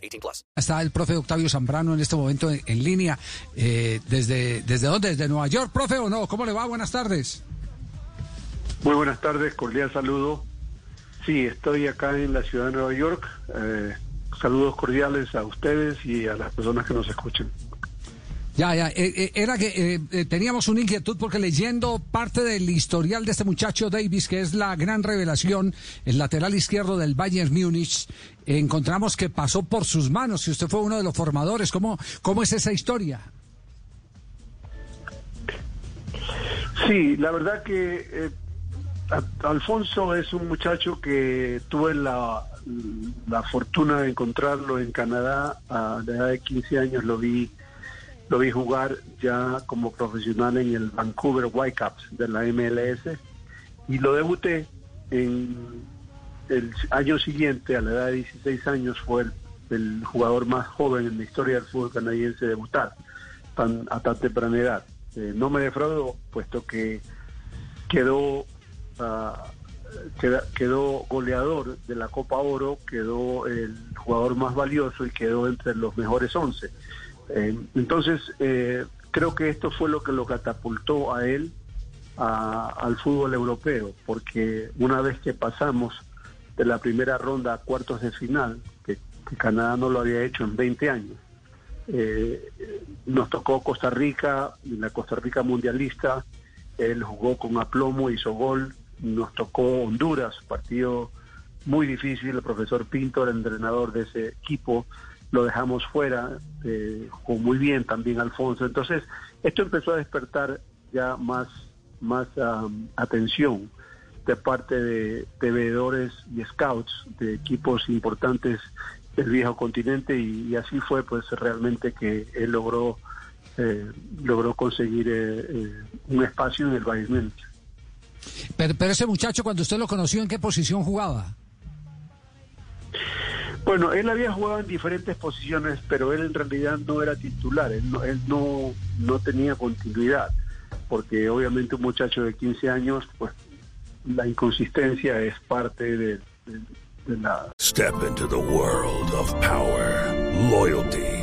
18 plus. Está el profe Octavio Zambrano en este momento en, en línea. Eh, ¿desde, ¿Desde dónde? ¿Desde Nueva York, profe, o no? ¿Cómo le va? Buenas tardes. Muy buenas tardes, cordial saludo. Sí, estoy acá en la ciudad de Nueva York. Eh, saludos cordiales a ustedes y a las personas que nos escuchen. Ya, ya, eh, eh, era que eh, eh, teníamos una inquietud porque leyendo parte del historial de este muchacho Davis, que es la gran revelación, el lateral izquierdo del Bayern Múnich, encontramos que pasó por sus manos, y usted fue uno de los formadores. ¿Cómo, cómo es esa historia? Sí, la verdad que eh, Alfonso es un muchacho que tuve la, la fortuna de encontrarlo en Canadá a la edad de 15 años lo vi lo vi jugar ya como profesional en el Vancouver Whitecaps de la MLS y lo debuté en el año siguiente a la edad de 16 años fue el, jugador más joven en la historia del fútbol canadiense debutar tan, a tan temprana edad. Eh, no me defraudó, puesto que quedó, queda- quedó goleador de la Copa Oro, quedó el jugador más valioso y quedó entre los mejores 11. Eh, entonces, eh, creo que esto fue lo que lo catapultó a él a- al fútbol europeo, porque una vez que pasamos de la primera ronda a cuartos de final, que, Canadá no lo había hecho en 20 años, eh, nos tocó Costa Rica, la Costa Rica mundialista, él jugó con aplomo, hizo gol, nos tocó Honduras, partido muy difícil, el profesor Pinto, el entrenador de ese equipo, lo dejamos fuera, eh, jugó muy bien también Alfonso, entonces esto empezó a despertar ya más, más am, atención de parte de, de veedores y scouts de equipos importantes del viejo continente y, así fue pues realmente que él logró eh, logró conseguir eh, eh, un espacio en el Bayern. Pero, pero ese muchacho, cuando usted lo conoció, ¿en qué posición jugaba? Bueno, él había jugado en diferentes posiciones, pero él en realidad no era titular, él no, él no, no tenía continuidad, porque obviamente un muchacho de 15 años, pues la inconsistencia es parte de, de- de la Step into the world of power, loyalty,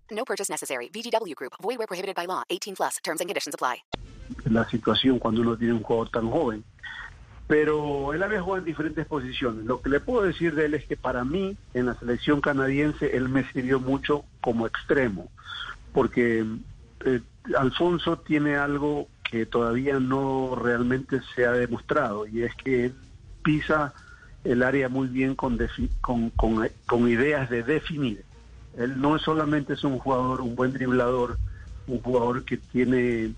No purchase necessary. VGW Group. Void where prohibited by law. 18 plus. Terms and conditions apply. la situación cuando uno tiene un jugador tan joven. Pero él había jugado en diferentes posiciones. Lo que le puedo decir de él es que para mí, en la selección canadiense, él me sirvió mucho como extremo, porque eh, Alfonso tiene algo que todavía no realmente se ha demostrado, y es que él pisa el área muy bien con, con, con, con ideas de definir. Él no solamente es un jugador, un buen driblador, un jugador que tiene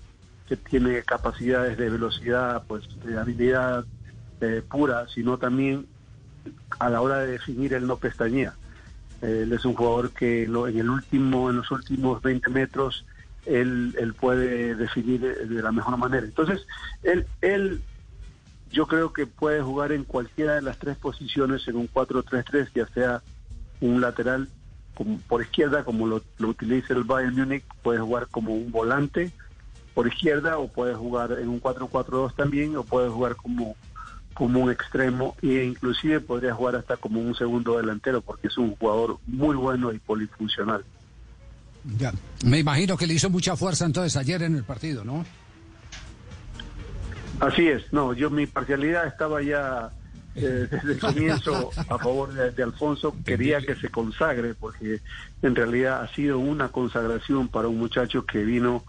que tiene capacidades de velocidad, pues de habilidad pura, sino también a la hora de definir él no pestañea. Él es un jugador que lo- en el último, en los últimos 20 metros, él, él puede definir de, de la mejor manera. Entonces, él, él yo creo que puede jugar en cualquiera de las tres posiciones en un 4-3-3, ya sea un lateral como por izquierda, como lo, lo utiliza el Bayern Múnich, puede jugar como un volante por izquierda o puede jugar en un 4-4-2 también o puede jugar como como un extremo e inclusive podría jugar hasta como un segundo delantero porque es un jugador muy bueno y polifuncional. Ya. Me imagino que le hizo mucha fuerza entonces ayer en el partido, ¿no? Así es, no, yo mi parcialidad estaba ya eh, desde el comienzo a favor de, de Alfonso, quería que se consagre porque en realidad ha sido una consagración para un muchacho que vino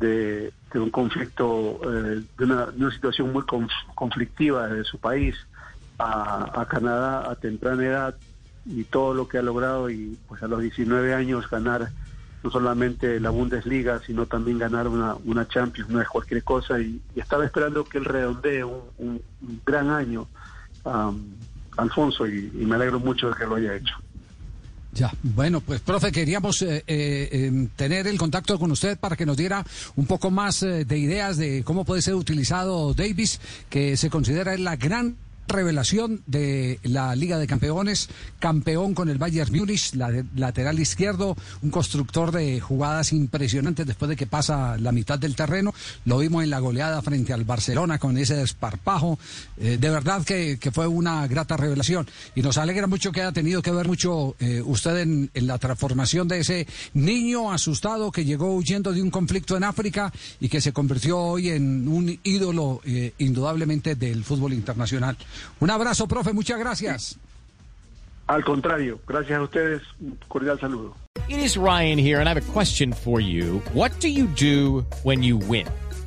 de, de un conflicto, eh, de, una, de, una, situación muy conf, conflictiva de su país a, a, Canadá a temprana edad y todo lo que ha logrado y pues a los 19 años ganar no solamente la Bundesliga, sino también ganar una, una Champions, no es cualquier cosa y, y estaba esperando que él redondee un, un, un gran año, Alfonso, y, me alegro mucho de que lo haya hecho. Ya, bueno, pues profe, queríamos eh, eh, tener el contacto con usted para que nos diera un poco más eh, de ideas de cómo puede ser utilizado Davis, que se considera la gran revelación de la Liga de Campeones, campeón con el Bayern Múnich, la lateral izquierdo, un constructor de jugadas impresionantes después de que pasa la mitad del terreno. Lo vimos en la goleada frente al Barcelona con ese desparpajo. Eh, de verdad que, fue una grata revelación. Y nos alegra mucho que haya tenido que ver mucho eh, usted en, en, la transformación de ese niño asustado que llegó huyendo de un conflicto en África y que se convirtió hoy en un ídolo eh, indudablemente del fútbol internacional. Un abrazo, profe, muchas gracias. Al contrario, gracias a ustedes, un cordial saludo. It is Ryan here, and I have a question for you. What do you do when you win?